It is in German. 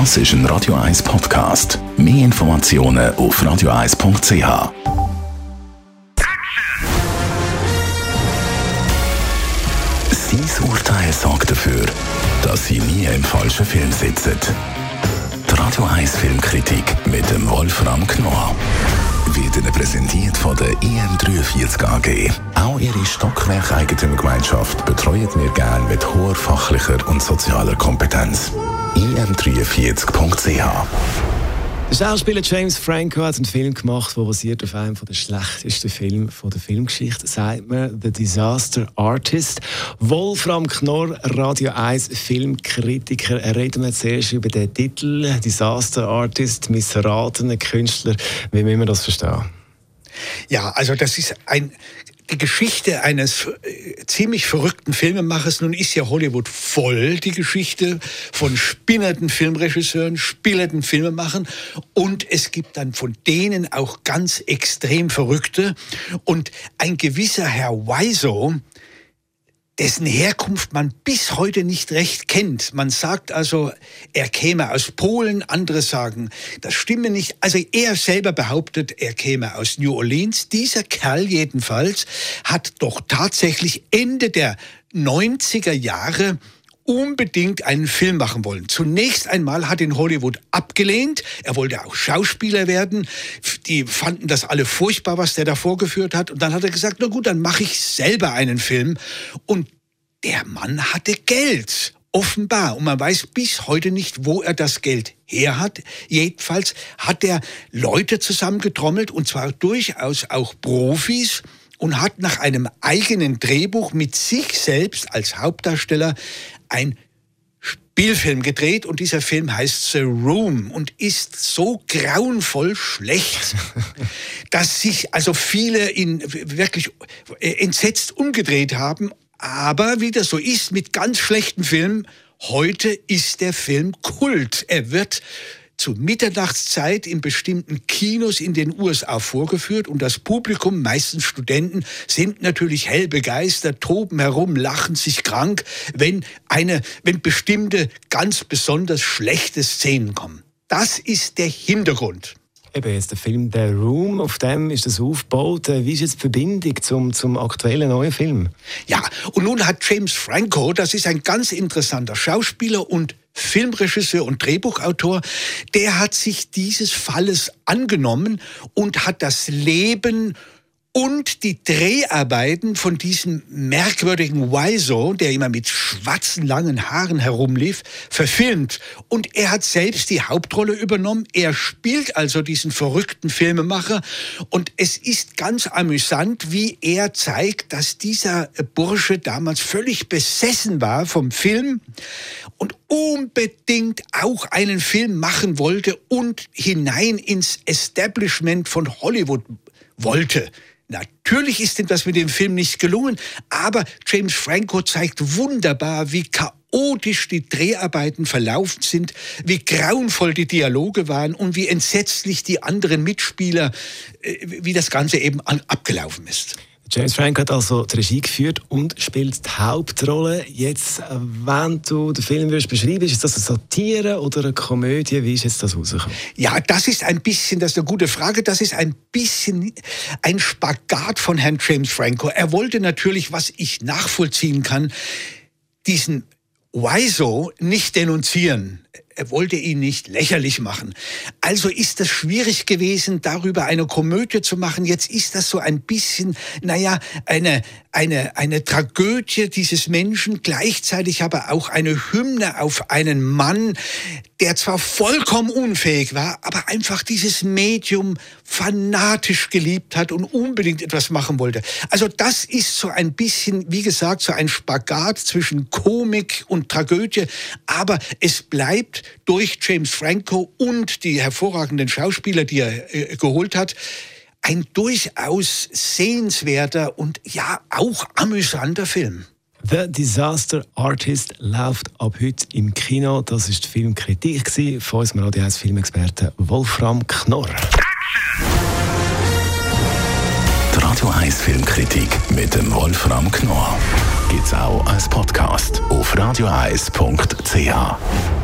Das ist ein Radio 1 Podcast. Mehr Informationen auf radio1.ch. Sein Urteil sorgt dafür, dass Sie nie im falschen Film sitzen. Die Radio 1 Filmkritik mit dem Wolfram Knorr wird Ihnen präsentiert von der IM43 AG. Auch Ihre Stockwerk-Eigentümergemeinschaft betreuen wir gerne mit hoher fachlicher und sozialer Kompetenz. im43.ch der Schauspieler James Franco hat einen Film gemacht, der basiert auf einem der schlechtesten Filme der Filmgeschichte, sagt man The Disaster Artist. Wolfram Knorr, Radio 1 Filmkritiker. Reden wir zuerst über den Titel Disaster Artist, missratene Künstler. Wie müssen wir das verstehen? Ja, also das ist ein die Geschichte eines äh, ziemlich verrückten Filmemachers. Nun ist ja Hollywood voll die Geschichte von spinnerten Filmregisseuren, spinnerten Filmemachern. Und es gibt dann von denen auch ganz extrem Verrückte. Und ein gewisser Herr Wiseau, dessen Herkunft man bis heute nicht recht kennt. Man sagt also, er käme aus Polen, andere sagen, das stimme nicht. Also er selber behauptet, er käme aus New Orleans. Dieser Kerl jedenfalls hat doch tatsächlich Ende der 90er Jahre unbedingt einen Film machen wollen. Zunächst einmal hat ihn Hollywood abgelehnt. Er wollte auch Schauspieler werden. Die fanden das alle furchtbar, was der da vorgeführt hat. Und dann hat er gesagt, na gut, dann mache ich selber einen Film. Und der Mann hatte Geld. Offenbar. Und man weiß bis heute nicht, wo er das Geld her hat. Jedenfalls hat er Leute zusammengetrommelt, und zwar durchaus auch Profis, und hat nach einem eigenen Drehbuch mit sich selbst als Hauptdarsteller ein Spielfilm gedreht und dieser Film heißt The Room und ist so grauenvoll schlecht, dass sich also viele ihn wirklich äh, entsetzt umgedreht haben. Aber wie das so ist mit ganz schlechten Filmen, heute ist der Film Kult. Er wird zu Mitternachtszeit in bestimmten Kinos in den USA vorgeführt und das Publikum, meistens Studenten, sind natürlich hell begeistert, toben herum, lachen sich krank, wenn eine, wenn bestimmte ganz besonders schlechte Szenen kommen. Das ist der Hintergrund. Eben jetzt der Film The Room, auf dem ist das aufgebaut. Äh, wie ist jetzt die Verbindung zum, zum aktuellen neuen Film? Ja, und nun hat James Franco, das ist ein ganz interessanter Schauspieler und Filmregisseur und Drehbuchautor, der hat sich dieses Falles angenommen und hat das Leben und die Dreharbeiten von diesem merkwürdigen Wiseau, der immer mit schwarzen langen Haaren herumlief, verfilmt. Und er hat selbst die Hauptrolle übernommen. Er spielt also diesen verrückten Filmemacher. Und es ist ganz amüsant, wie er zeigt, dass dieser Bursche damals völlig besessen war vom Film und unbedingt auch einen Film machen wollte und hinein ins Establishment von Hollywood wollte. Natürlich ist ihm das mit dem Film nicht gelungen, aber James Franco zeigt wunderbar, wie chaotisch die Dreharbeiten verlaufen sind, wie grauenvoll die Dialoge waren und wie entsetzlich die anderen Mitspieler, äh, wie das Ganze eben abgelaufen ist. James Frank hat also die Regie geführt und spielt die Hauptrolle. Jetzt, wenn du den Film würdest beschreiben, ist das eine Satire oder eine Komödie? Wie ist jetzt das rausgekommen? Ja, das ist ein bisschen, das ist eine gute Frage, das ist ein bisschen ein Spagat von Herrn James Franco. Er wollte natürlich, was ich nachvollziehen kann, diesen Wiseau nicht denunzieren er wollte ihn nicht lächerlich machen. Also ist es schwierig gewesen, darüber eine Komödie zu machen. Jetzt ist das so ein bisschen, naja, eine, eine, eine Tragödie dieses Menschen, gleichzeitig aber auch eine Hymne auf einen Mann, der zwar vollkommen unfähig war, aber einfach dieses Medium fanatisch geliebt hat und unbedingt etwas machen wollte. Also das ist so ein bisschen, wie gesagt, so ein Spagat zwischen Komik und Tragödie, aber es bleibt durch James Franco und die hervorragenden Schauspieler, die er äh, geholt hat, ein durchaus sehenswerter und ja auch amüsanter Film. The Disaster Artist läuft ab heute im Kino. Das ist die Filmkritik von unserem Radio 1 Filmexperten Wolfram Knorr. Die Radio 1 Filmkritik mit dem Wolfram Knorr gibt es auch als Podcast auf radioeis.ch.